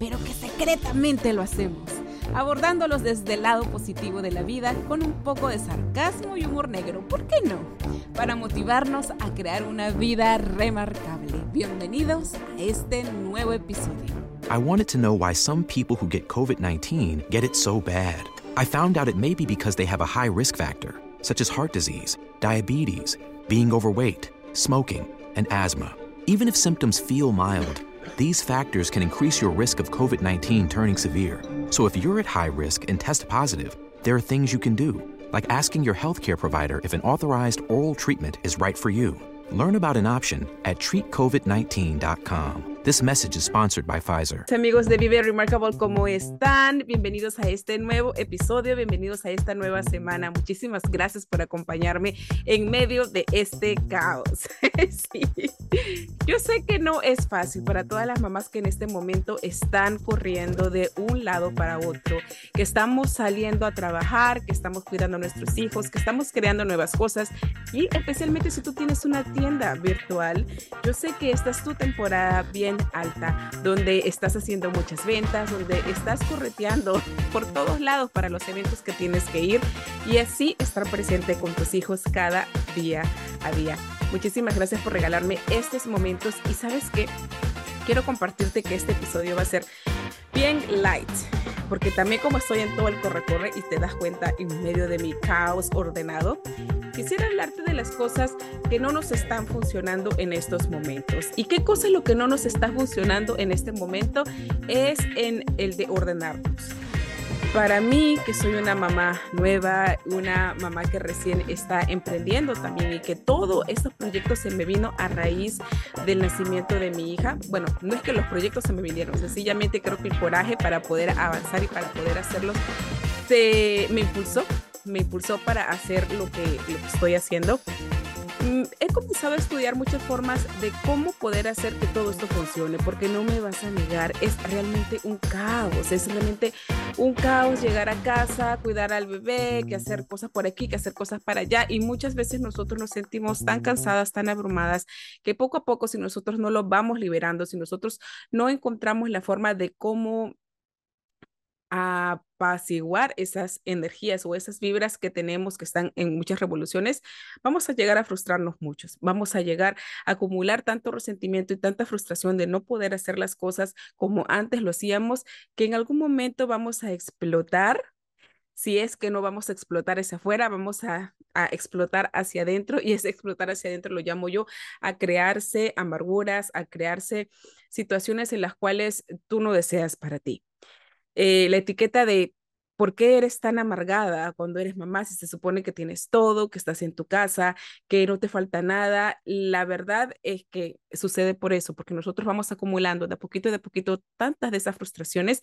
pero que secretamente lo hacemos, abordándolos desde el lado positivo de la vida con un poco de sarcasmo y humor negro, ¿por qué no? Para motivarnos a crear una vida remarcable. Bienvenidos a este nuevo episodio. I wanted to know why some people who get COVID 19 get it so bad. I found out it may be because they have a high risk factor, such as heart disease, diabetes, being overweight, smoking, and asthma. Even if symptoms feel mild, these factors can increase your risk of COVID 19 turning severe. So if you're at high risk and test positive, there are things you can do, like asking your healthcare provider if an authorized oral treatment is right for you. Learn about an option at treatcovid19.com. This message is sponsored by Pfizer. Amigos de Vive Remarkable, ¿cómo están? Bienvenidos a este nuevo episodio, bienvenidos a esta nueva semana. Muchísimas gracias por acompañarme en medio de este caos. sí. Yo sé que no es fácil para todas las mamás que en este momento están corriendo de un lado para otro, que estamos saliendo a trabajar, que estamos cuidando a nuestros hijos, que estamos creando nuevas cosas y especialmente si tú tienes una tienda virtual, yo sé que esta es tu temporada bien alta, donde estás haciendo muchas ventas, donde estás correteando por todos lados para los eventos que tienes que ir y así estar presente con tus hijos cada día a día. Muchísimas gracias por regalarme estos momentos y sabes que quiero compartirte que este episodio va a ser bien light, porque también como estoy en todo el corre-corre y te das cuenta en medio de mi caos ordenado, quisiera hablarte de las cosas que no nos están funcionando en estos momentos. ¿Y qué cosa lo que no nos está funcionando en este momento? Es en el de ordenarnos. Para mí, que soy una mamá nueva, una mamá que recién está emprendiendo también y que todos estos proyectos se me vino a raíz del nacimiento de mi hija. Bueno, no es que los proyectos se me vinieron, sencillamente creo que el coraje para poder avanzar y para poder hacerlos se me impulsó me impulsó para hacer lo que estoy haciendo. Comenzado a estudiar muchas formas de cómo poder hacer que todo esto funcione, porque no me vas a negar, es realmente un caos, es realmente un caos llegar a casa, cuidar al bebé, que hacer cosas por aquí, que hacer cosas para allá, y muchas veces nosotros nos sentimos tan cansadas, tan abrumadas, que poco a poco si nosotros no lo vamos liberando, si nosotros no encontramos la forma de cómo apaciguar esas energías o esas vibras que tenemos que están en muchas revoluciones, vamos a llegar a frustrarnos muchos, vamos a llegar a acumular tanto resentimiento y tanta frustración de no poder hacer las cosas como antes lo hacíamos, que en algún momento vamos a explotar. Si es que no vamos a explotar hacia afuera, vamos a, a explotar hacia adentro y ese explotar hacia adentro lo llamo yo a crearse amarguras, a crearse situaciones en las cuales tú no deseas para ti. Eh, la etiqueta de ¿Por qué eres tan amargada cuando eres mamá si se supone que tienes todo, que estás en tu casa, que no te falta nada? La verdad es que sucede por eso, porque nosotros vamos acumulando de a poquito de a poquito tantas de esas frustraciones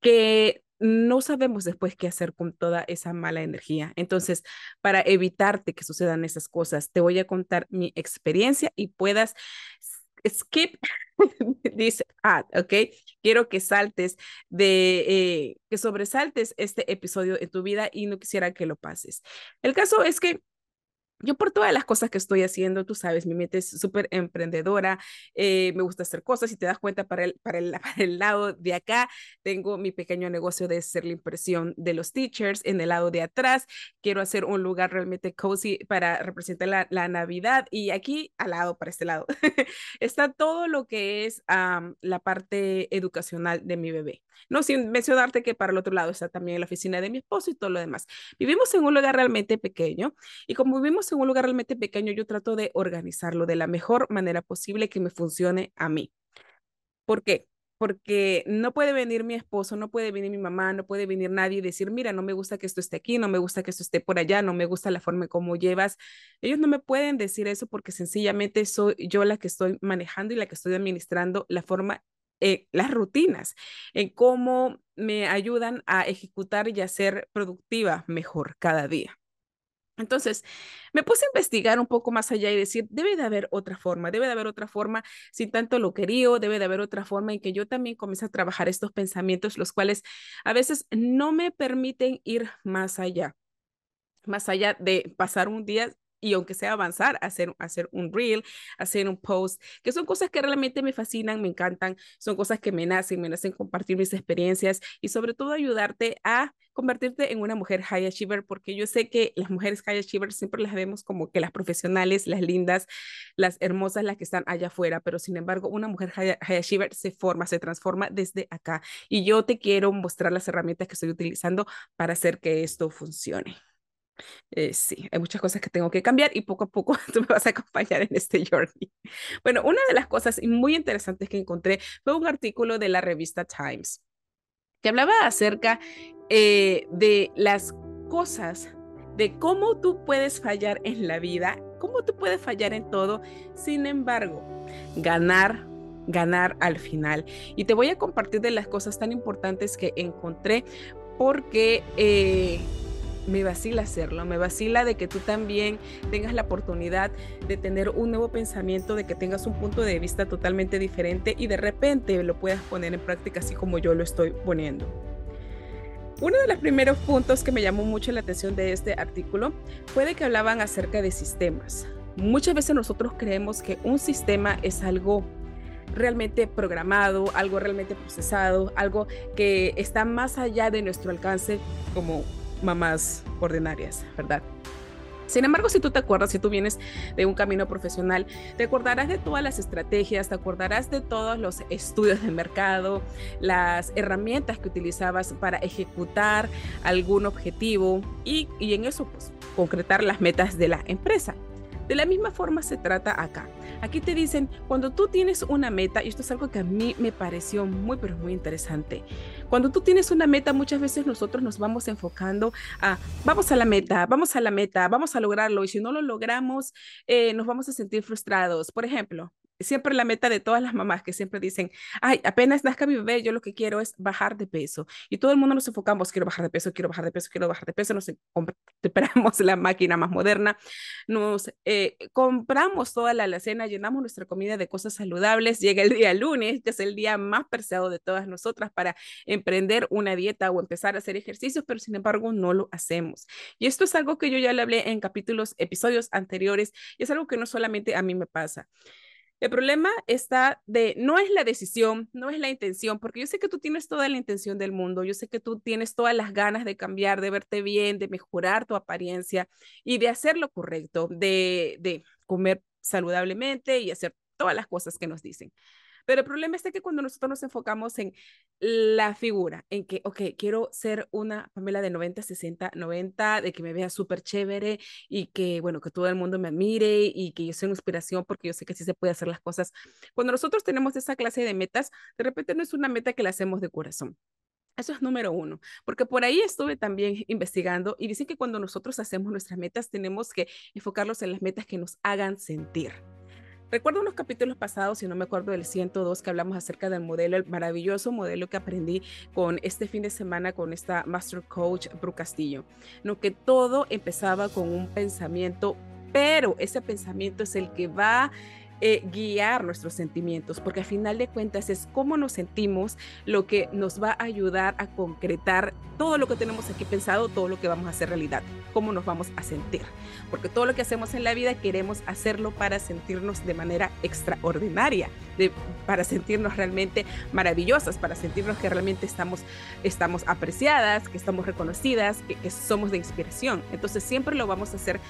que no sabemos después qué hacer con toda esa mala energía. Entonces, para evitarte que sucedan esas cosas, te voy a contar mi experiencia y puedas skip dice ad, ¿ok? Quiero que saltes de, eh, que sobresaltes este episodio en tu vida y no quisiera que lo pases. El caso es que yo por todas las cosas que estoy haciendo, tú sabes, mi mente es súper emprendedora, eh, me gusta hacer cosas y te das cuenta para el, para, el, para el lado de acá, tengo mi pequeño negocio de hacer la impresión de los teachers, en el lado de atrás quiero hacer un lugar realmente cozy para representar la, la Navidad y aquí al lado, para este lado, está todo lo que es la parte educacional de mi bebé. No sin mencionarte que para el otro lado está también la oficina de mi esposo y todo lo demás. Vivimos en un lugar realmente pequeño y como vivimos en un lugar realmente pequeño, yo trato de organizarlo de la mejor manera posible que me funcione a mí. ¿Por qué? porque no puede venir mi esposo, no puede venir mi mamá, no puede venir nadie y decir, mira, no me gusta que esto esté aquí, no me gusta que esto esté por allá, no me gusta la forma como llevas. Ellos no me pueden decir eso porque sencillamente soy yo la que estoy manejando y la que estoy administrando la forma, eh, las rutinas, en cómo me ayudan a ejecutar y a ser productiva mejor cada día. Entonces, me puse a investigar un poco más allá y decir, debe de haber otra forma, debe de haber otra forma sin tanto lo quería, debe de haber otra forma en que yo también comience a trabajar estos pensamientos, los cuales a veces no me permiten ir más allá, más allá de pasar un día y aunque sea avanzar, hacer, hacer un reel, hacer un post, que son cosas que realmente me fascinan, me encantan, son cosas que me nacen, me nacen compartir mis experiencias y sobre todo ayudarte a convertirte en una mujer high achiever, porque yo sé que las mujeres high achiever siempre las vemos como que las profesionales, las lindas, las hermosas, las que están allá afuera, pero sin embargo, una mujer high, high achiever se forma, se transforma desde acá. Y yo te quiero mostrar las herramientas que estoy utilizando para hacer que esto funcione. Eh, sí, hay muchas cosas que tengo que cambiar y poco a poco tú me vas a acompañar en este journey. Bueno, una de las cosas muy interesantes que encontré fue un artículo de la revista Times que hablaba acerca eh, de las cosas, de cómo tú puedes fallar en la vida, cómo tú puedes fallar en todo, sin embargo, ganar ganar al final. Y te voy a compartir de las cosas tan importantes que encontré porque eh, me vacila hacerlo, me vacila de que tú también tengas la oportunidad de tener un nuevo pensamiento, de que tengas un punto de vista totalmente diferente y de repente lo puedas poner en práctica así como yo lo estoy poniendo. Uno de los primeros puntos que me llamó mucho la atención de este artículo fue de que hablaban acerca de sistemas. Muchas veces nosotros creemos que un sistema es algo realmente programado, algo realmente procesado, algo que está más allá de nuestro alcance como mamás ordinarias, ¿verdad? Sin embargo, si tú te acuerdas, si tú vienes de un camino profesional, te acordarás de todas las estrategias, te acordarás de todos los estudios de mercado, las herramientas que utilizabas para ejecutar algún objetivo y, y en eso, pues, concretar las metas de la empresa. De la misma forma se trata acá. Aquí te dicen, cuando tú tienes una meta, y esto es algo que a mí me pareció muy, pero muy interesante. Cuando tú tienes una meta, muchas veces nosotros nos vamos enfocando a, vamos a la meta, vamos a la meta, vamos a lograrlo, y si no lo logramos, eh, nos vamos a sentir frustrados. Por ejemplo, siempre la meta de todas las mamás que siempre dicen, ay, apenas nazca mi bebé, yo lo que quiero es bajar de peso. Y todo el mundo nos enfocamos, quiero bajar de peso, quiero bajar de peso, quiero bajar de peso, nos compramos la máquina más moderna, nos eh, compramos toda la alacena, llenamos nuestra comida de cosas saludables, llega el día lunes, que es el día más preciado de todas nosotras para emprender una dieta o empezar a hacer ejercicios, pero sin embargo no lo hacemos. Y esto es algo que yo ya le hablé en capítulos, episodios anteriores, y es algo que no solamente a mí me pasa. El problema está de, no es la decisión, no es la intención, porque yo sé que tú tienes toda la intención del mundo, yo sé que tú tienes todas las ganas de cambiar, de verte bien, de mejorar tu apariencia y de hacer lo correcto, de, de comer saludablemente y hacer todas las cosas que nos dicen. Pero el problema está que cuando nosotros nos enfocamos en la figura, en que, ok, quiero ser una Pamela de 90, 60, 90, de que me vea súper chévere y que, bueno, que todo el mundo me admire y que yo sea una inspiración porque yo sé que sí se puede hacer las cosas. Cuando nosotros tenemos esa clase de metas, de repente no es una meta que la hacemos de corazón. Eso es número uno, porque por ahí estuve también investigando y dicen que cuando nosotros hacemos nuestras metas tenemos que enfocarlos en las metas que nos hagan sentir. Recuerdo unos capítulos pasados, si no me acuerdo del 102, que hablamos acerca del modelo, el maravilloso modelo que aprendí con este fin de semana con esta Master Coach Bru Castillo. No que todo empezaba con un pensamiento, pero ese pensamiento es el que va eh, guiar nuestros sentimientos, porque al final de cuentas es cómo nos sentimos lo que nos va a ayudar a concretar todo lo que tenemos aquí pensado, todo lo que vamos a hacer realidad, cómo nos vamos a sentir, porque todo lo que hacemos en la vida queremos hacerlo para sentirnos de manera extraordinaria, de, para sentirnos realmente maravillosas, para sentirnos que realmente estamos, estamos apreciadas, que estamos reconocidas, que, que somos de inspiración. Entonces siempre lo vamos a hacer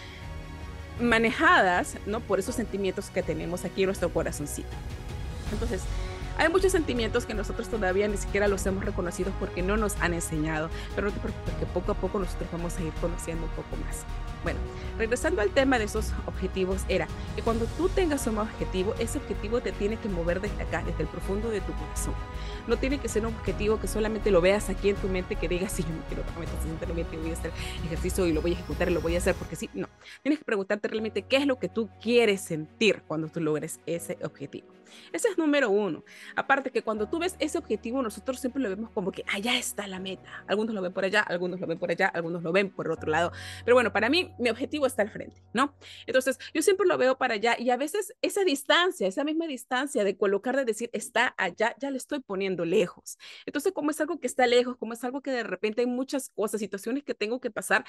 manejadas, ¿no? Por esos sentimientos que tenemos aquí en nuestro corazoncito. Entonces, Hay muchos sentimientos que nosotros todavía ni siquiera los hemos reconocido porque no nos han enseñado, pero no te preocupes que poco a poco nosotros vamos a ir conociendo un poco más. Bueno, regresando al tema de esos objetivos, era que cuando tú tengas un objetivo, ese objetivo te tiene que mover desde acá, desde el profundo de tu corazón. No tiene que ser un objetivo que solamente lo veas aquí en tu mente, que digas, sí, yo me quiero mente, voy a hacer ejercicio y lo voy a ejecutar y lo voy a hacer porque sí. No, tienes que preguntarte realmente qué es lo que tú quieres sentir cuando tú logres ese objetivo. Ese es número uno. Aparte que cuando tú ves ese objetivo, nosotros siempre lo vemos como que allá está la meta. Algunos lo ven por allá, algunos lo ven por allá, algunos lo ven por otro lado. Pero bueno, para mí mi objetivo está al frente, ¿no? Entonces yo siempre lo veo para allá y a veces esa distancia, esa misma distancia de colocar, de decir está allá, ya le estoy poniendo lejos. Entonces como es algo que está lejos, como es algo que de repente hay muchas cosas, situaciones que tengo que pasar,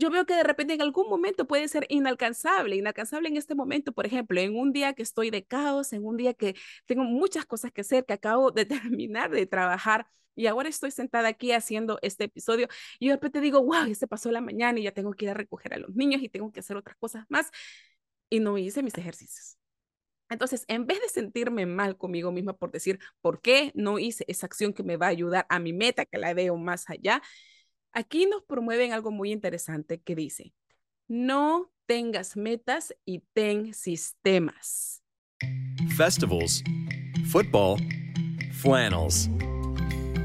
yo veo que de repente en algún momento puede ser inalcanzable, inalcanzable en este momento, por ejemplo, en un día que estoy de caos, en un día que tengo muchas cosas que hacer, que acabo de terminar de trabajar y ahora estoy sentada aquí haciendo este episodio y de repente digo, wow, ya se pasó la mañana y ya tengo que ir a recoger a los niños y tengo que hacer otras cosas más y no hice mis ejercicios. Entonces, en vez de sentirme mal conmigo misma por decir, ¿por qué no hice esa acción que me va a ayudar a mi meta, que la veo más allá? Aquí nos promueven algo muy interesante que dice, no tengas metas y ten sistemas. Festivals, football, flannels.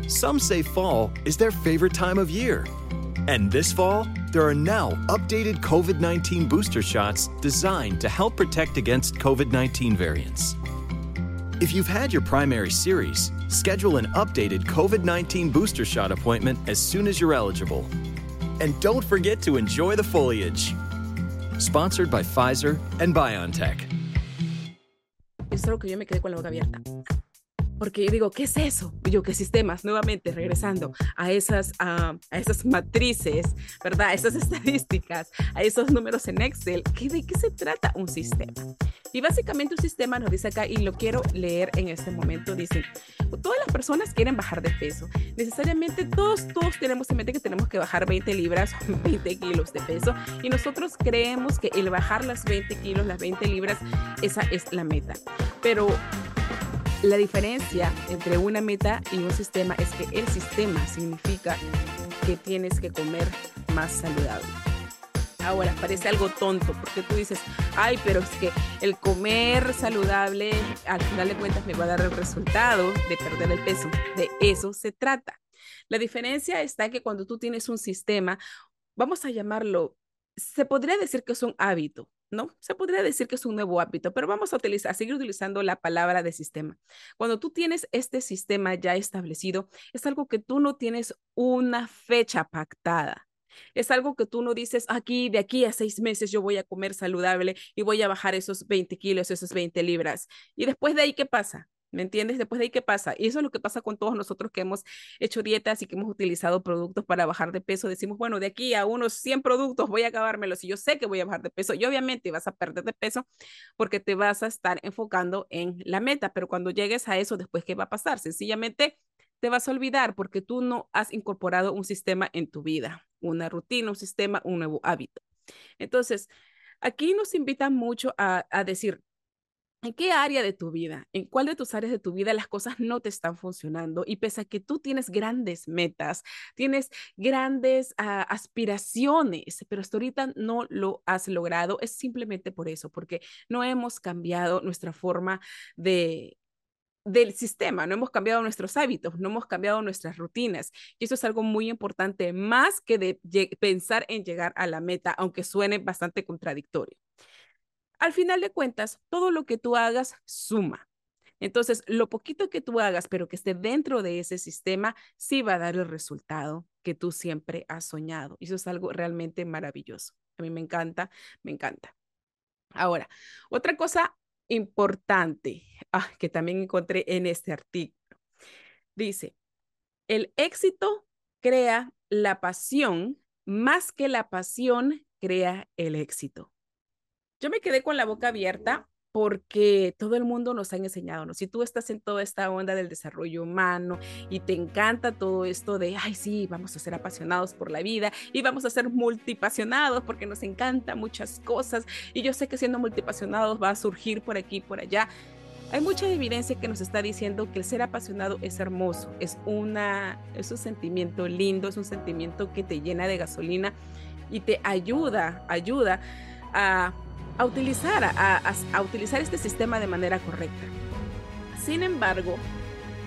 Some say fall is their favorite time of year. And this fall, there are now updated COVID 19 booster shots designed to help protect against COVID 19 variants. If you've had your primary series, schedule an updated COVID 19 booster shot appointment as soon as you're eligible. And don't forget to enjoy the foliage. Sponsored by Pfizer and BioNTech. Es algo que yo me quedé con la boca abierta. Porque yo digo, ¿qué es eso? Yo, ¿qué sistemas? Nuevamente, regresando a esas, a esas matrices, ¿verdad? A esas estadísticas, a esos números en Excel. ¿Qué, ¿De qué se trata un sistema? Y básicamente un sistema nos dice acá, y lo quiero leer en este momento, dice, todas las personas quieren bajar de peso. Necesariamente todos, todos tenemos en mente que tenemos que bajar 20 libras, 20 kilos de peso. Y nosotros creemos que el bajar las 20 kilos, las 20 libras, esa es la meta. Pero la diferencia entre una meta y un sistema es que el sistema significa que tienes que comer más saludable. Ahora, parece algo tonto porque tú dices, ay, pero es que el comer saludable al final de cuentas me va a dar el resultado de perder el peso. De eso se trata. La diferencia está que cuando tú tienes un sistema, vamos a llamarlo, se podría decir que es un hábito, ¿no? Se podría decir que es un nuevo hábito, pero vamos a utilizar, a seguir utilizando la palabra de sistema. Cuando tú tienes este sistema ya establecido, es algo que tú no tienes una fecha pactada. Es algo que tú no dices aquí, de aquí a seis meses yo voy a comer saludable y voy a bajar esos 20 kilos, esos 20 libras. Y después de ahí, ¿qué pasa? ¿Me entiendes? Después de ahí, ¿qué pasa? Y eso es lo que pasa con todos nosotros que hemos hecho dietas y que hemos utilizado productos para bajar de peso. Decimos, bueno, de aquí a unos 100 productos voy a acabármelos y yo sé que voy a bajar de peso. Y obviamente vas a perder de peso porque te vas a estar enfocando en la meta. Pero cuando llegues a eso, después, ¿qué va a pasar? Sencillamente te vas a olvidar porque tú no has incorporado un sistema en tu vida, una rutina, un sistema, un nuevo hábito. Entonces, aquí nos invitan mucho a, a decir, ¿En qué área de tu vida, en cuál de tus áreas de tu vida las cosas no te están funcionando? Y pese a que tú tienes grandes metas, tienes grandes ah, aspiraciones, pero hasta ahorita no lo has logrado, es simplemente por eso, porque no hemos cambiado nuestra forma de del sistema, no hemos cambiado nuestros hábitos, no hemos cambiado nuestras rutinas. Y eso es algo muy importante, más que de pensar en llegar a la meta, aunque suene bastante contradictorio. Al final de cuentas, todo lo que tú hagas suma. Entonces, lo poquito que tú hagas, pero que esté dentro de ese sistema, sí va a dar el resultado que tú siempre has soñado. Y eso es algo realmente maravilloso. A mí me encanta, me encanta. Ahora, otra cosa importante ah, que también encontré en este artículo. Dice, el éxito crea la pasión más que la pasión crea el éxito. Yo me quedé con la boca abierta porque todo el mundo nos ha enseñado, ¿no? Si tú estás en toda esta onda del desarrollo humano y te encanta todo esto de, ay, sí, vamos a ser apasionados por la vida y vamos a ser multipasionados porque nos encanta muchas cosas y yo sé que siendo multipasionados va a surgir por aquí y por allá. Hay mucha evidencia que nos está diciendo que el ser apasionado es hermoso, es, una, es un sentimiento lindo, es un sentimiento que te llena de gasolina y te ayuda, ayuda a, a utilizar, a, utilizar este sistema de manera correcta. Sin embargo,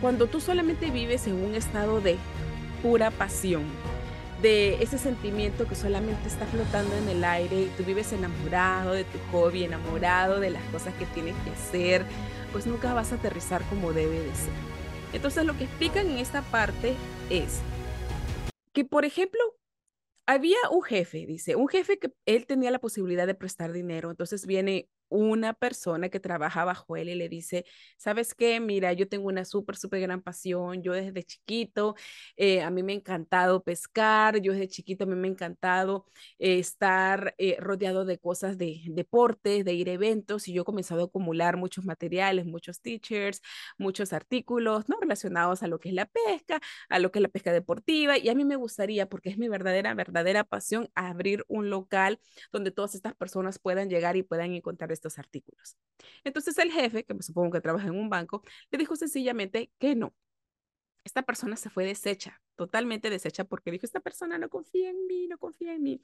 cuando tú solamente vives en un estado de pura pasión, de ese sentimiento que solamente está flotando en el aire y tú vives enamorado de tu hobby, enamorado de las cosas que tienes que hacer, pues nunca vas a aterrizar como debe de ser. Entonces lo que explican en esta parte es que, por ejemplo, había un jefe, dice, un jefe que él tenía la posibilidad de prestar dinero, entonces viene una persona que trabaja bajo él y le dice, ¿sabes qué? Mira, yo tengo una súper, súper gran pasión. Yo desde chiquito, eh, a mí me ha encantado pescar. Yo desde chiquito a mí me ha encantado eh, estar eh, rodeado de cosas de deportes, de ir a eventos. Y yo he comenzado a acumular muchos materiales, muchos teachers, muchos artículos, ¿no? Relacionados a lo que es la pesca, a lo que es la pesca deportiva. Y a mí me gustaría, porque es mi verdadera, verdadera pasión, abrir un local donde todas estas personas puedan llegar y puedan encontrar estos artículos. Entonces el jefe, que me supongo que trabaja en un banco, le dijo sencillamente que no. Esta persona se fue deshecha, totalmente deshecha, porque dijo, esta persona no confía en mí, no confía en mí.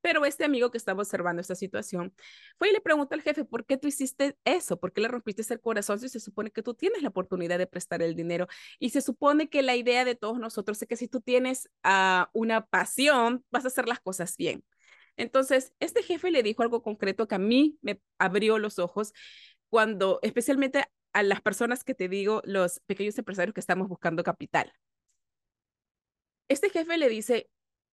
Pero este amigo que estaba observando esta situación fue y le preguntó al jefe, ¿por qué tú hiciste eso? ¿Por qué le rompiste el corazón si se supone que tú tienes la oportunidad de prestar el dinero? Y se supone que la idea de todos nosotros es que si tú tienes uh, una pasión, vas a hacer las cosas bien. Entonces, este jefe le dijo algo concreto que a mí me abrió los ojos cuando, especialmente a las personas que te digo, los pequeños empresarios que estamos buscando capital. Este jefe le dice,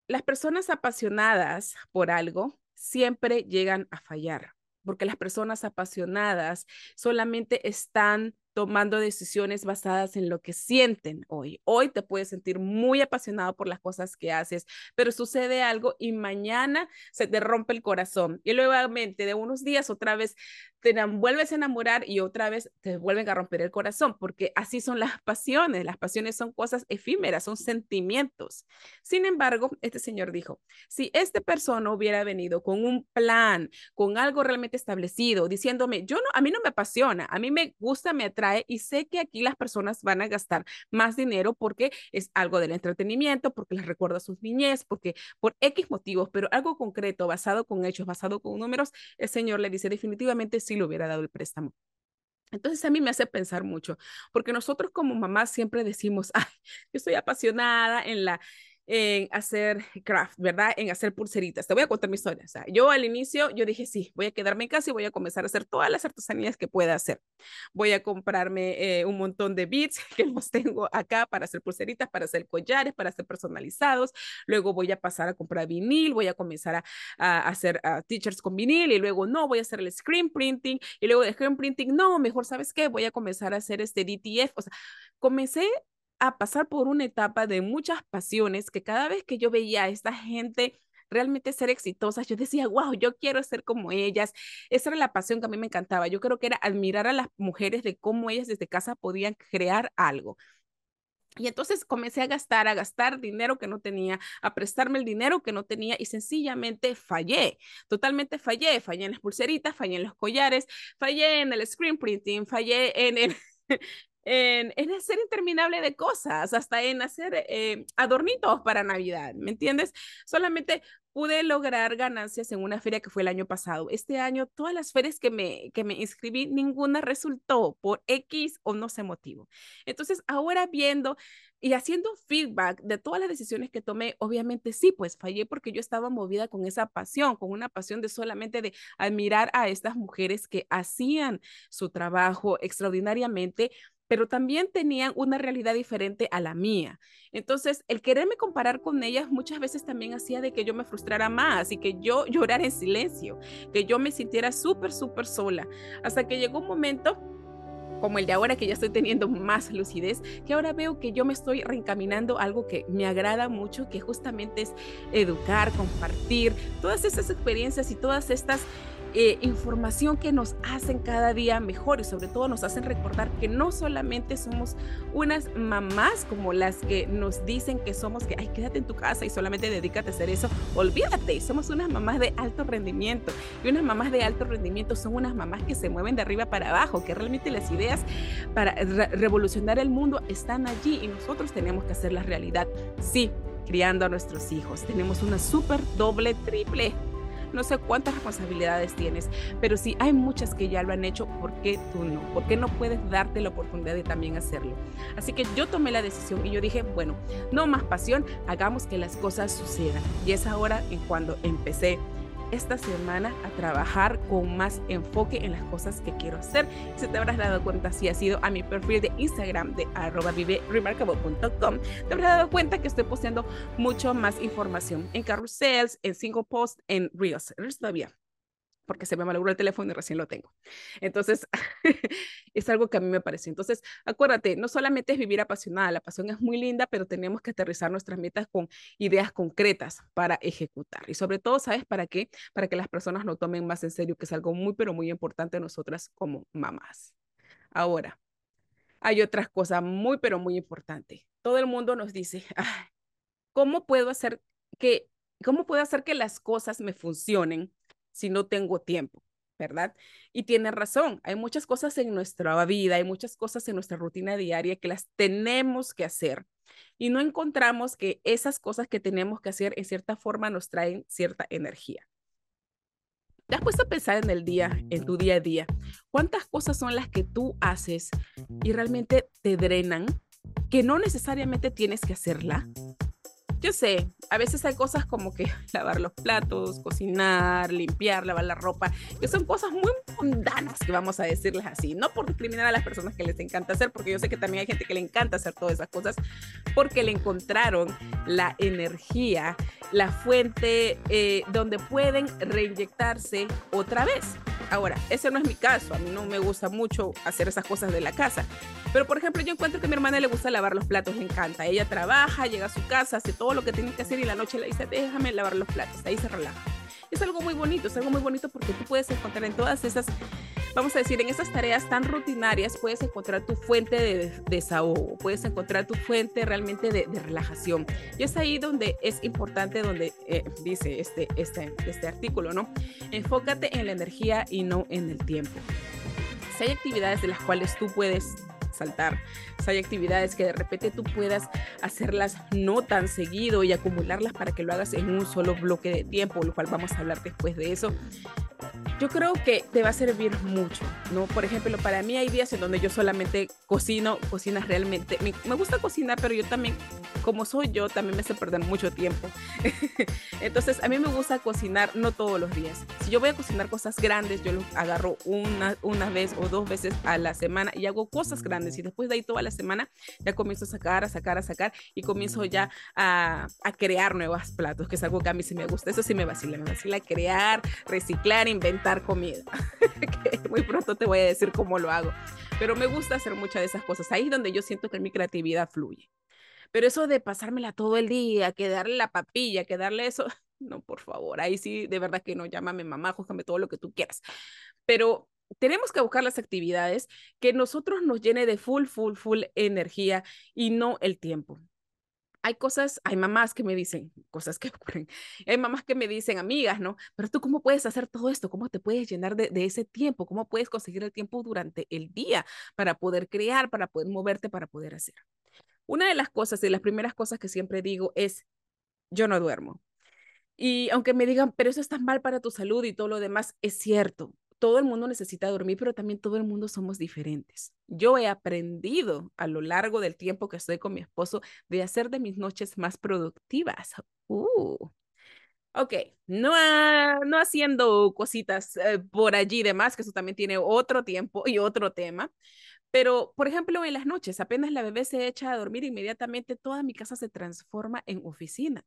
las personas apasionadas por algo siempre llegan a fallar, porque las personas apasionadas solamente están tomando decisiones basadas en lo que sienten hoy. Hoy te puedes sentir muy apasionado por las cosas que haces, pero sucede algo y mañana se te rompe el corazón. Y luego de unos días otra vez te vuelves a enamorar y otra vez te vuelven a romper el corazón, porque así son las pasiones. Las pasiones son cosas efímeras, son sentimientos. Sin embargo, este señor dijo, si esta persona hubiera venido con un plan, con algo realmente establecido, diciéndome, yo no, a mí no me apasiona, a mí me gusta, me atrae y sé que aquí las personas van a gastar más dinero porque es algo del entretenimiento, porque les recuerda a sus niñez, porque por X motivos, pero algo concreto, basado con hechos, basado con números, el señor le dice definitivamente sí le hubiera dado el préstamo. Entonces a mí me hace pensar mucho, porque nosotros como mamás siempre decimos, ay, yo estoy apasionada en la en hacer craft, ¿verdad? En hacer pulseritas. Te voy a contar mi historia. O yo al inicio, yo dije, sí, voy a quedarme en casa y voy a comenzar a hacer todas las artesanías que pueda hacer. Voy a comprarme eh, un montón de beads que los tengo acá para hacer pulseritas, para hacer collares, para hacer personalizados. Luego voy a pasar a comprar vinil, voy a comenzar a, a hacer a teachers con vinil y luego no, voy a hacer el screen printing y luego de screen printing, no, mejor, ¿sabes qué? Voy a comenzar a hacer este DTF. O sea, comencé a pasar por una etapa de muchas pasiones que cada vez que yo veía a esta gente realmente ser exitosa, yo decía, wow, yo quiero ser como ellas. Esa era la pasión que a mí me encantaba. Yo creo que era admirar a las mujeres de cómo ellas desde casa podían crear algo. Y entonces comencé a gastar, a gastar dinero que no tenía, a prestarme el dinero que no tenía y sencillamente fallé, totalmente fallé, fallé en las pulseritas, fallé en los collares, fallé en el screen printing, fallé en el, en, hacer interminable de cosas, hasta en hacer eh, adornitos para Navidad, ¿me entiendes? Solamente pude lograr ganancias en una feria que fue el año pasado. Este año, todas las ferias que me, que me inscribí, ninguna resultó por X o no sé motivo. Entonces, ahora viendo y haciendo feedback de todas las decisiones que tomé, obviamente sí, pues fallé porque yo estaba movida con esa pasión, con una pasión de solamente de admirar a estas mujeres que hacían su trabajo extraordinariamente pero también tenían una realidad diferente a la mía. Entonces, el quererme comparar con ellas muchas veces también hacía de que yo me frustrara más y que yo llorara en silencio, que yo me sintiera súper, súper sola, hasta que llegó un momento como el de ahora que ya estoy teniendo más lucidez, que ahora veo que yo me estoy reencaminando algo que me agrada mucho, que justamente es educar, compartir todas estas experiencias y todas estas eh, información que nos hacen cada día mejor y sobre todo nos hacen recordar que no solamente somos unas mamás como las que nos dicen que somos, que, ay, quédate en tu casa y solamente dedícate a hacer eso. Olvídate, somos unas mamás de alto rendimiento. Y unas mamás de alto rendimiento son unas mamás que se mueven de arriba para abajo, que realmente las ideas para revolucionar el mundo están allí y nosotros tenemos que hacerlas realidad. Sí, criando a nuestros hijos. Tenemos una súper doble, triple no sé cuántas responsabilidades tienes, pero si hay muchas que ya lo han hecho, ¿por qué tú no? ¿Por qué no puedes darte la oportunidad de también hacerlo? Así que yo tomé la decisión y yo dije, bueno, no más pasión, hagamos que las cosas sucedan. Y es ahora en cuando empecé esta semana a trabajar con más enfoque en las cosas que quiero hacer. Si te habrás dado cuenta, si has sido a mi perfil de Instagram de arroba viveremarkable.com, te habrás dado cuenta que estoy posteando mucho más información en carousels, en single post, en reels. Reels todavía porque se me malogró el teléfono y recién lo tengo. Entonces, es algo que a mí me parece. Entonces, acuérdate, no solamente es vivir apasionada, la pasión es muy linda, pero tenemos que aterrizar nuestras metas con ideas concretas para ejecutar. Y sobre todo, ¿sabes para qué? Para que las personas lo tomen más en serio, que es algo muy, pero muy importante a nosotras como mamás. Ahora, hay otras cosas muy, pero muy importantes. Todo el mundo nos dice, ¿cómo puedo hacer que, cómo puedo hacer que las cosas me funcionen si no tengo tiempo, ¿verdad? Y tiene razón, hay muchas cosas en nuestra vida, hay muchas cosas en nuestra rutina diaria que las tenemos que hacer y no encontramos que esas cosas que tenemos que hacer en cierta forma nos traen cierta energía. ¿Te has puesto a pensar en el día, en tu día a día? ¿Cuántas cosas son las que tú haces y realmente te drenan que no necesariamente tienes que hacerla? Yo sé, a veces hay cosas como que lavar los platos, cocinar, limpiar, lavar la ropa, que son cosas muy mundanas, que vamos a decirles así, no por discriminar a las personas que les encanta hacer, porque yo sé que también hay gente que le encanta hacer todas esas cosas, porque le encontraron la energía, la fuente eh, donde pueden reinyectarse otra vez. Ahora, ese no es mi caso, a mí no me gusta mucho hacer esas cosas de la casa, pero por ejemplo yo encuentro que a mi hermana le gusta lavar los platos, le encanta, ella trabaja, llega a su casa, hace todo lo que tiene que hacer y la noche le dice, déjame lavar los platos, ahí se relaja. Es algo muy bonito, es algo muy bonito porque tú puedes encontrar en todas esas, vamos a decir, en esas tareas tan rutinarias, puedes encontrar tu fuente de desahogo, puedes encontrar tu fuente realmente de, relajación. Y es ahí donde es importante, donde eh, dice este, este, este artículo, ¿no? Enfócate en la energía y no en el tiempo. Si hay actividades de las cuales tú puedes saltar. hay actividades que de repente tú puedas hacerlas no tan seguido y acumularlas para que lo hagas en un solo bloque de tiempo, lo cual vamos a hablar después de eso yo creo que te va a servir mucho, ¿no? Por ejemplo, para mí hay días en donde yo solamente cocino, cocinas realmente. Me, me, gusta cocinar, pero yo también, como soy yo, también me hace perder mucho tiempo. Entonces, a mí me gusta cocinar no todos los días. Si yo voy a cocinar cosas grandes, yo lo agarro una, una vez o dos veces a la semana y hago cosas grandes. Y después de ahí toda la semana ya comienzo a sacar, a sacar, a sacar y comienzo ya a, a crear nuevos platos, que es algo que a mí sí me gusta. Eso sí me vacila, me vacila crear, reciclar, inventar comida, que muy pronto te voy a decir cómo lo hago, pero me gusta hacer muchas de esas cosas, ahí es donde yo siento que mi creatividad fluye. Pero eso de pasármela todo el día, que darle la papilla, que darle eso, no, por favor, ahí sí, de verdad que no, llámame mamá, júzgame todo lo que tú quieras. Pero tenemos que buscar las actividades que nosotros nos llene de full, full, full energía y no el tiempo hay cosas, hay mamás que me dicen, cosas que ocurren, hay mamás que me dicen, amigas, ¿no? Pero tú cómo puedes hacer todo esto, cómo te puedes llenar de, ese tiempo, cómo puedes conseguir el tiempo durante el día para poder crear, para poder moverte, para poder hacer. Una de las cosas, de las primeras cosas que siempre digo es, yo no duermo. Y aunque me digan, pero eso está mal para tu salud y todo lo demás, es cierto todo el mundo necesita dormir, pero también todo el mundo somos diferentes. Yo he aprendido a lo largo del tiempo que estoy con mi esposo de hacer de mis noches más productivas. Uh. Ok, no, no haciendo cositas eh, por allí y demás, que eso también tiene otro tiempo y otro tema. Pero, por ejemplo, en las noches, apenas la bebé se echa a dormir, inmediatamente toda mi casa se transforma en oficina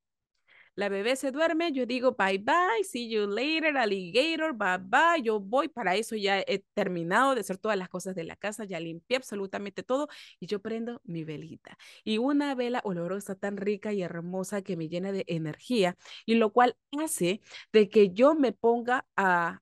la bebé se duerme, yo digo bye bye, see you later, alligator, bye bye, yo voy, para eso ya he terminado de hacer todas las cosas de la casa, ya limpié absolutamente todo y yo prendo mi velita. Y una vela olorosa tan rica y hermosa que me llena de energía y lo cual hace de que yo me ponga a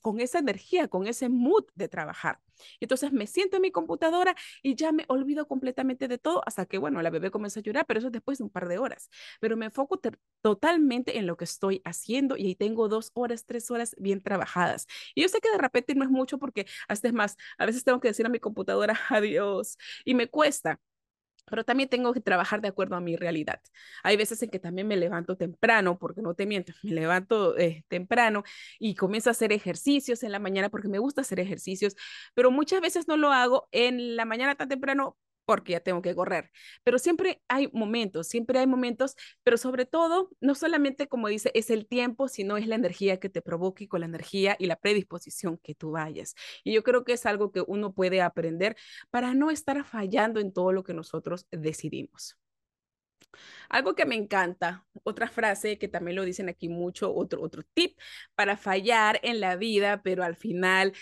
con esa energía, con ese mood de trabajar. Entonces me siento en mi computadora y ya me olvido completamente de todo hasta que, bueno, la bebé comienza a llorar, pero eso es después de un par de horas. Pero me enfoco totalmente en lo que estoy haciendo y ahí tengo dos horas, tres horas bien trabajadas. Y yo sé que de repente no es mucho porque hasta es más, a veces tengo que decir a mi computadora adiós y me cuesta pero también tengo que trabajar de acuerdo a mi realidad. Hay veces en que también me levanto temprano, porque no te miento, me levanto eh, temprano y comienzo a hacer ejercicios en la mañana porque me gusta hacer ejercicios, pero muchas veces no lo hago en la mañana tan temprano porque ya tengo que correr. Pero siempre hay momentos, siempre hay momentos, pero sobre todo, no solamente como dice, es el tiempo, sino es la energía que te provoque con la energía y la predisposición que tú vayas. Y yo creo que es algo que uno puede aprender para no estar fallando en todo lo que nosotros decidimos. Algo que me encanta, otra frase que también lo dicen aquí mucho, otro, otro tip para fallar en la vida, pero al final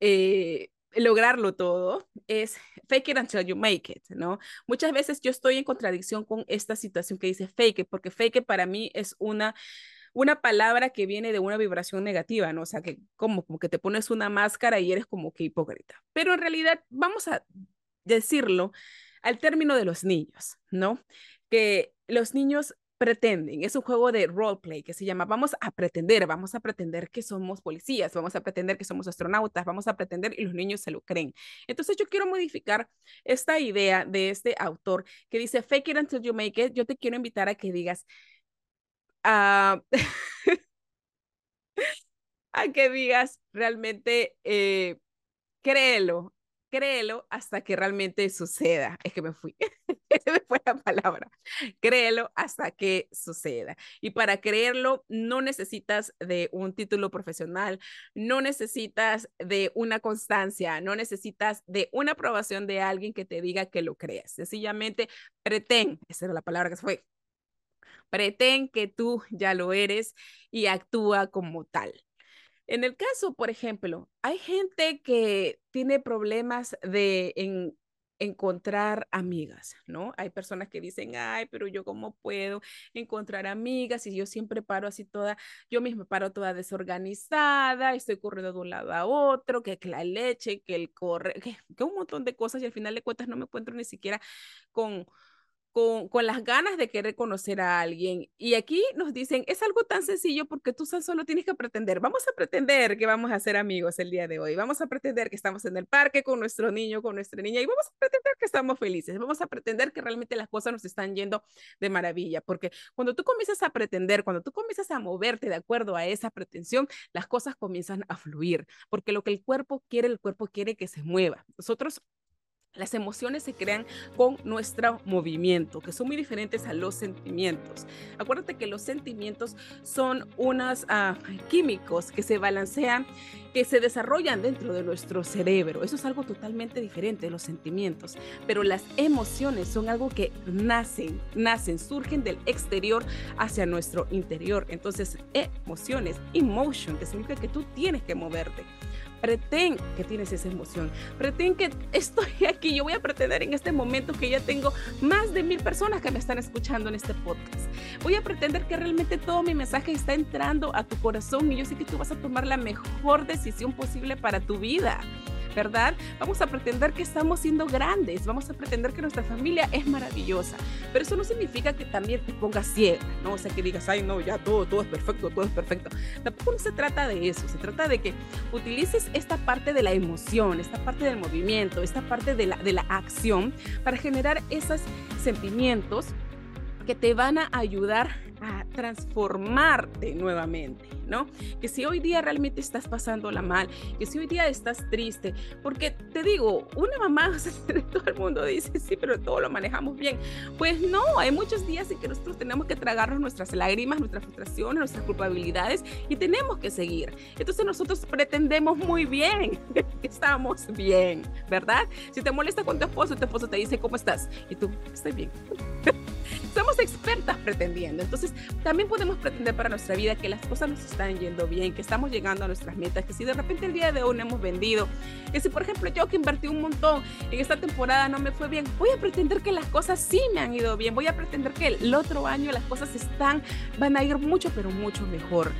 eh, lograrlo todo es fake it until you make it, ¿no? Muchas veces yo estoy en contradicción con esta situación que dice fake it, porque fake it para mí es una una palabra que viene de una vibración negativa, ¿no? O sea, que como, como que te pones una máscara y eres como que hipócrita. Pero en realidad, vamos a decirlo al término de los niños, ¿no? Que los niños pretenden. Es un juego de roleplay que se llama Vamos a pretender, vamos a pretender que somos policías, vamos a pretender que somos astronautas, vamos a pretender y los niños se lo creen. Entonces yo quiero modificar esta idea de este autor que dice fake it until you make it. Yo te quiero invitar a que digas, uh, a que digas realmente, eh, créelo, créelo hasta que realmente suceda. Es que me fui. Esa fue la palabra. Créelo hasta que suceda. Y para creerlo, no necesitas de un título profesional, no necesitas de una constancia, no necesitas de una aprobación de alguien que te diga que lo creas. Sencillamente, pretén, esa era la palabra que fue, pretén que tú ya lo eres y actúa como tal. En el caso, por ejemplo, hay gente que tiene problemas de encontrar amigas, ¿no? Hay personas que dicen, ay, pero yo cómo puedo encontrar amigas y yo siempre paro así toda, yo misma paro toda desorganizada, estoy corriendo de un lado a otro, que, la leche, que el corre, que, que un montón de cosas y al final de cuentas no me encuentro ni siquiera con con, las ganas de querer conocer a alguien. Y aquí nos dicen, es algo tan sencillo porque tú solo tienes que pretender. Vamos a pretender que vamos a ser amigos el día de hoy. Vamos a pretender que estamos en el parque con nuestro niño, con nuestra niña y vamos a pretender que estamos felices. Vamos a pretender que realmente las cosas nos están yendo de maravilla. Porque cuando tú comienzas a pretender, cuando tú comienzas a moverte de acuerdo a esa pretensión, las cosas comienzan a fluir. Porque lo que el cuerpo quiere, el cuerpo quiere que se mueva. Nosotros las emociones se crean con nuestro movimiento, que son muy diferentes a los sentimientos. Acuérdate que los sentimientos son unos ah, químicos que se balancean, que se desarrollan dentro de nuestro cerebro. Eso es algo totalmente diferente de los sentimientos. Pero las emociones son algo que nacen, nacen, surgen del exterior hacia nuestro interior. Entonces, emociones, emotion, que significa que tú tienes que moverte pretén que tienes esa emoción, pretén que estoy aquí, yo voy a pretender en este momento que ya tengo más de mil personas que me están escuchando en este podcast. Voy a pretender que realmente todo mi mensaje está entrando a tu corazón y yo sé que tú vas a tomar la mejor decisión posible para tu vida. ¿Verdad? Vamos a pretender que estamos siendo grandes, vamos a pretender que nuestra familia es maravillosa, pero eso no significa que también te pongas ciega, ¿no? O sea, que digas, ay, no, ya todo, todo es perfecto, todo es perfecto. Tampoco no se trata de eso, se trata de que utilices esta parte de la emoción, esta parte del movimiento, esta parte de la, de la acción para generar esos sentimientos que te van a ayudar a transformarte nuevamente, ¿no? Que si hoy día realmente estás pasándola mal, que si hoy día estás triste, porque te digo, una mamá, todo el mundo dice, sí, pero todo lo manejamos bien. Pues no, hay muchos días en que nosotros tenemos que tragarnos nuestras lágrimas, nuestras frustraciones, nuestras culpabilidades y tenemos que seguir. Entonces nosotros pretendemos muy bien que estamos bien, ¿verdad? Si te molesta con tu esposo, tu esposo te dice, ¿cómo estás? Y tú, estoy bien. somos expertas pretendiendo. Entonces, también podemos pretender para nuestra vida que las cosas nos están yendo bien, que estamos llegando a nuestras metas, que si de repente el día de hoy no hemos vendido, que si por ejemplo yo que invertí un montón en esta temporada no me fue bien, voy a pretender que las cosas sí me han ido bien, voy a pretender que el otro año las cosas están, van a ir mucho, pero mucho mejor.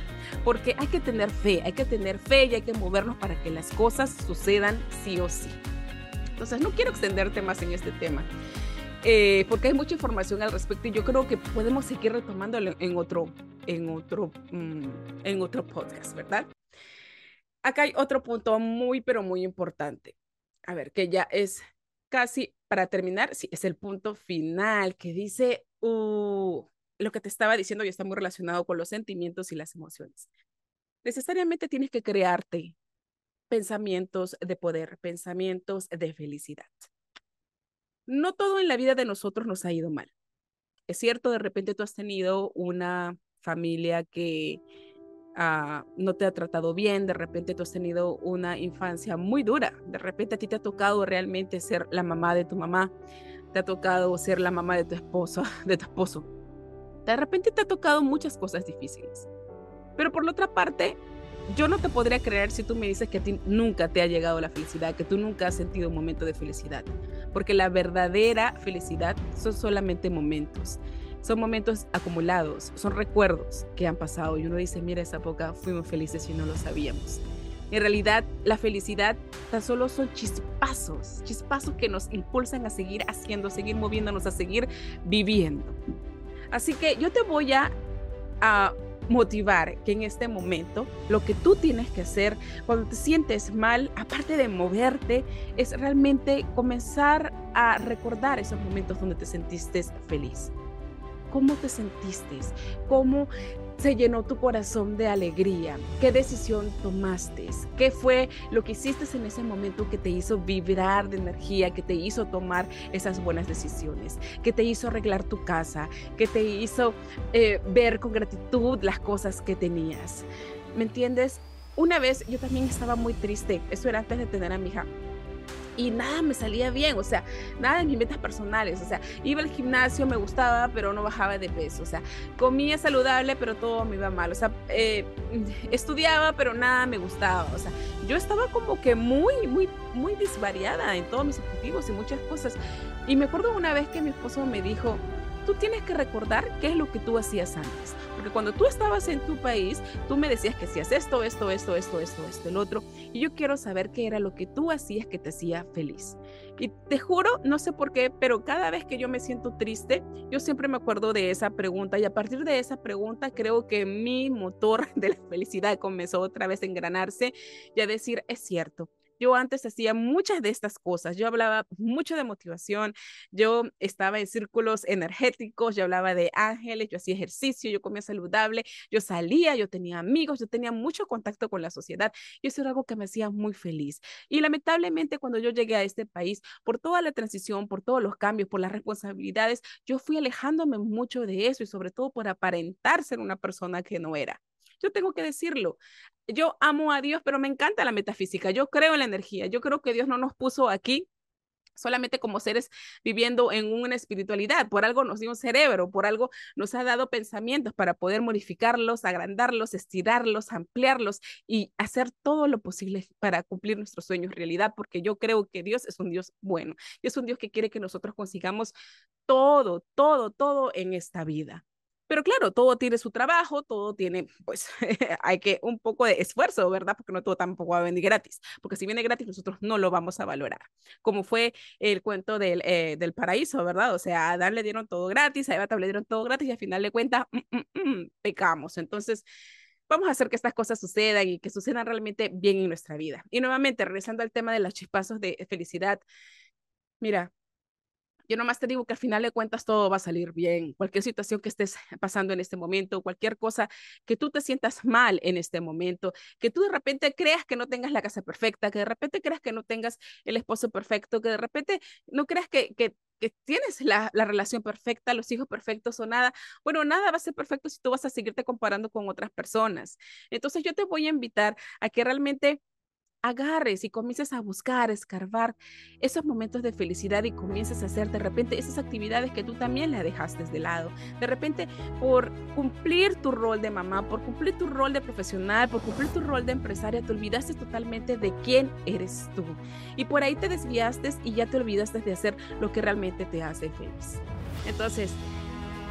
Porque hay que tener fe, hay que tener fe y hay que movernos para que las cosas sucedan sí o sí. Entonces, no quiero extenderte más en este tema. Eh, porque hay mucha información al respecto y yo creo que podemos seguir retomándolo en otro, en otro, mm, en otro podcast, ¿verdad? Acá hay otro punto muy, pero muy importante. A ver, que ya es casi para terminar, sí, es el punto final que dice, uh, lo que te estaba diciendo ya está muy relacionado con los sentimientos y las emociones. Necesariamente tienes que crearte pensamientos de poder, pensamientos de felicidad no todo en la vida de nosotros nos ha ido mal. Es cierto, de repente tú has tenido una familia que ah, no te ha tratado bien, de repente tú has tenido una infancia muy dura, de repente a ti te ha tocado realmente ser la mamá de tu mamá, te ha tocado ser la mamá de tu esposo, de tu esposo. De repente te ha tocado muchas cosas difíciles. Pero por la otra parte, yo no te podría creer si tú me dices que a ti nunca te ha llegado la felicidad, que tú nunca has sentido un momento de felicidad, porque la verdadera felicidad son solamente momentos. Son momentos acumulados, son recuerdos que han pasado y uno dice, mira, esa época fuimos felices y no lo sabíamos. En realidad, la felicidad tan solo son chispazos, chispazos que nos impulsan a seguir haciendo, seguir moviéndonos, a seguir viviendo. Así que yo te voy a motivar que en este momento lo que tú tienes que hacer cuando te sientes mal, aparte de moverte, es realmente comenzar a recordar esos momentos donde te sentiste feliz. ¿Cómo te sentiste? ¿Cómo se llenó tu corazón de alegría? ¿Qué decisión tomaste? ¿Qué fue lo que hiciste en ese momento que te hizo vibrar de energía, que te hizo tomar esas buenas decisiones, que te hizo arreglar tu casa, que te hizo eh, ver con gratitud las cosas que tenías? ¿Me entiendes? Una vez yo también estaba muy triste, eso era antes de tener a mi hija y nada me salía bien, o sea, nada de mis metas personales, o sea, iba al gimnasio, me gustaba, pero no bajaba de peso, o sea, comía saludable, pero todo me iba mal, o sea, eh, estudiaba, pero nada me gustaba, o sea, yo estaba como que muy, muy, muy disvariada en todos mis objetivos y muchas cosas. Y me acuerdo una vez que mi esposo me dijo, tú tienes que recordar qué es lo que tú hacías antes. Porque cuando tú estabas en tu país, tú me decías que hacías esto, esto, esto, esto, esto, esto, el otro. Y yo quiero saber qué era lo que tú hacías que te hacía feliz. Y te juro, no sé por qué, pero cada vez que yo me siento triste, yo siempre me acuerdo de esa pregunta. Y a partir de esa pregunta, creo que mi motor de la felicidad comenzó otra vez a engranarse y a decir, es cierto yo antes hacía muchas de estas cosas. Yo hablaba mucho de motivación, yo estaba en círculos energéticos, yo hablaba de ángeles, yo hacía ejercicio, yo comía saludable, yo salía, yo tenía amigos, yo tenía mucho contacto con la sociedad y eso era algo que me hacía muy feliz. Y lamentablemente cuando yo llegué a este país, por toda la transición, por todos los cambios, por las responsabilidades, yo fui alejándome mucho de eso y sobre todo por aparentar ser una persona que no era. Yo tengo que decirlo. Yo amo a Dios, pero me encanta la metafísica. Yo creo en la energía. Yo creo que Dios no nos puso aquí solamente como seres viviendo en una espiritualidad. Por algo nos dio un cerebro, por algo nos ha dado pensamientos para poder modificarlos, agrandarlos, estirarlos, ampliarlos y hacer todo lo posible para cumplir nuestros sueños realidad, porque yo creo que Dios es un Dios bueno y es un Dios que quiere que nosotros consigamos todo, todo, todo en esta vida. Pero claro, todo tiene su trabajo, todo tiene, pues, hay que un poco de esfuerzo, ¿verdad? Porque no todo tampoco va a venir gratis, porque si viene gratis nosotros no lo vamos a valorar, como fue el cuento del, eh, del paraíso, ¿verdad? O sea, a Adán le dieron todo gratis, a Eva le dieron todo gratis y al final de cuentas, mm, mm, mm, pecamos. Entonces, vamos a hacer que estas cosas sucedan y que sucedan realmente bien en nuestra vida. Y nuevamente, regresando al tema de los chispazos de felicidad, mira, yo nomás te digo que al final de cuentas todo va a salir bien. Cualquier situación que estés pasando en este momento, cualquier cosa que tú te sientas mal en este momento, que tú de repente creas que no tengas la casa perfecta, que de repente creas que no tengas el esposo perfecto, que de repente no creas que, que, tienes la, la, relación perfecta, los hijos perfectos o nada. Bueno, nada va a ser perfecto si tú vas a seguirte comparando con otras personas. Entonces yo te voy a invitar a que realmente agarres y comiences a buscar, a escarbar esos momentos de felicidad y comiences a hacer de repente esas actividades que tú también le dejaste de lado. De repente, por cumplir tu rol de mamá, por cumplir tu rol de profesional, por cumplir tu rol de empresaria, te olvidaste totalmente de quién eres tú. Y por ahí te desviaste y ya te olvidaste de hacer lo que realmente te hace feliz. Entonces,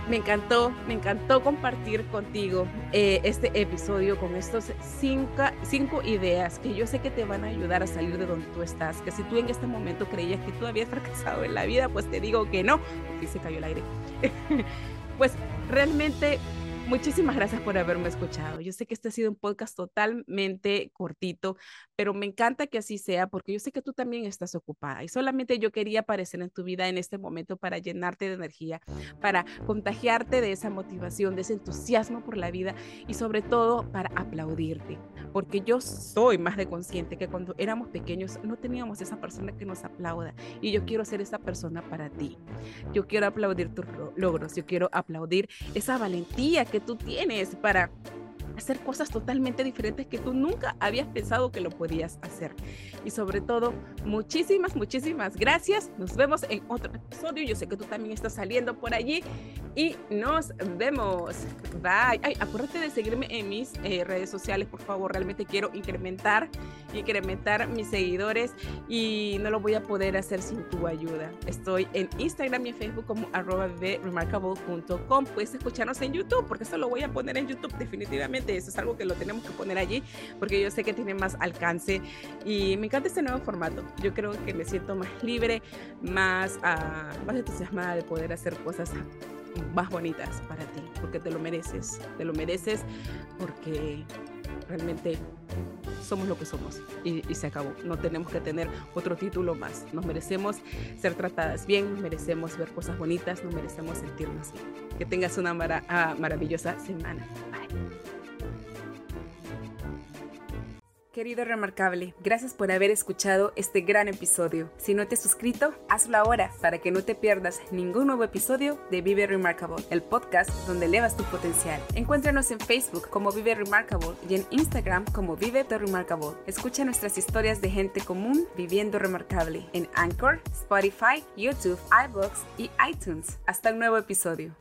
me encantó, me encantó compartir contigo eh, este episodio con estos cinco, cinco, ideas que yo sé que te van a ayudar a salir de donde tú estás. Que si tú en este momento creías que tú habías fracasado en la vida, pues te digo que no, porque se cayó el aire. pues realmente Muchísimas gracias por haberme escuchado. Yo sé que este ha sido un podcast totalmente cortito, pero me encanta que así sea porque yo sé que tú también estás ocupada y solamente yo quería aparecer en tu vida en este momento para llenarte de energía, para contagiarte de esa motivación, de ese entusiasmo por la vida y sobre todo para aplaudirte, porque yo soy más de consciente que cuando éramos pequeños no teníamos esa persona que nos aplauda y yo quiero ser esa persona para ti. Yo quiero aplaudir tus logros, yo quiero aplaudir esa valentía que tú tienes para hacer cosas totalmente diferentes que tú nunca habías pensado que lo podías hacer. Y sobre todo, muchísimas, muchísimas gracias. Nos vemos en otro episodio. Yo sé que tú también estás saliendo por allí y nos vemos. Bye. Ay, acuérdate de seguirme en mis eh, redes sociales, por favor. Realmente quiero incrementar, incrementar mis seguidores y no lo voy a poder hacer sin tu ayuda. Estoy en Instagram y Facebook como arroba remarkable.com. Puedes escucharnos en YouTube porque eso lo voy a poner en YouTube definitivamente eso es algo que lo tenemos que poner allí porque yo sé que tiene más alcance y me encanta este nuevo formato. Yo creo que me siento más libre, más, uh, más entusiasmada de poder hacer cosas más bonitas para ti, porque te lo mereces, te lo mereces porque realmente somos lo que somos y, se acabó. No tenemos que tener otro título más. Nos merecemos ser tratadas bien, nos merecemos ver cosas bonitas, nos merecemos sentirnos bien. Que tengas una uh, maravillosa semana. Bye. Querido Remarcable, gracias por haber escuchado este gran episodio. Si no te has suscrito, hazlo ahora para que no te pierdas ningún nuevo episodio de Vive Remarkable, el podcast donde elevas tu potencial. Encuéntranos en Facebook como Vive Remarkable y en Instagram como Vive The Remarkable. Escucha nuestras historias de gente común viviendo remarcable en Anchor, Spotify, YouTube, iBooks y iTunes. Hasta el nuevo episodio.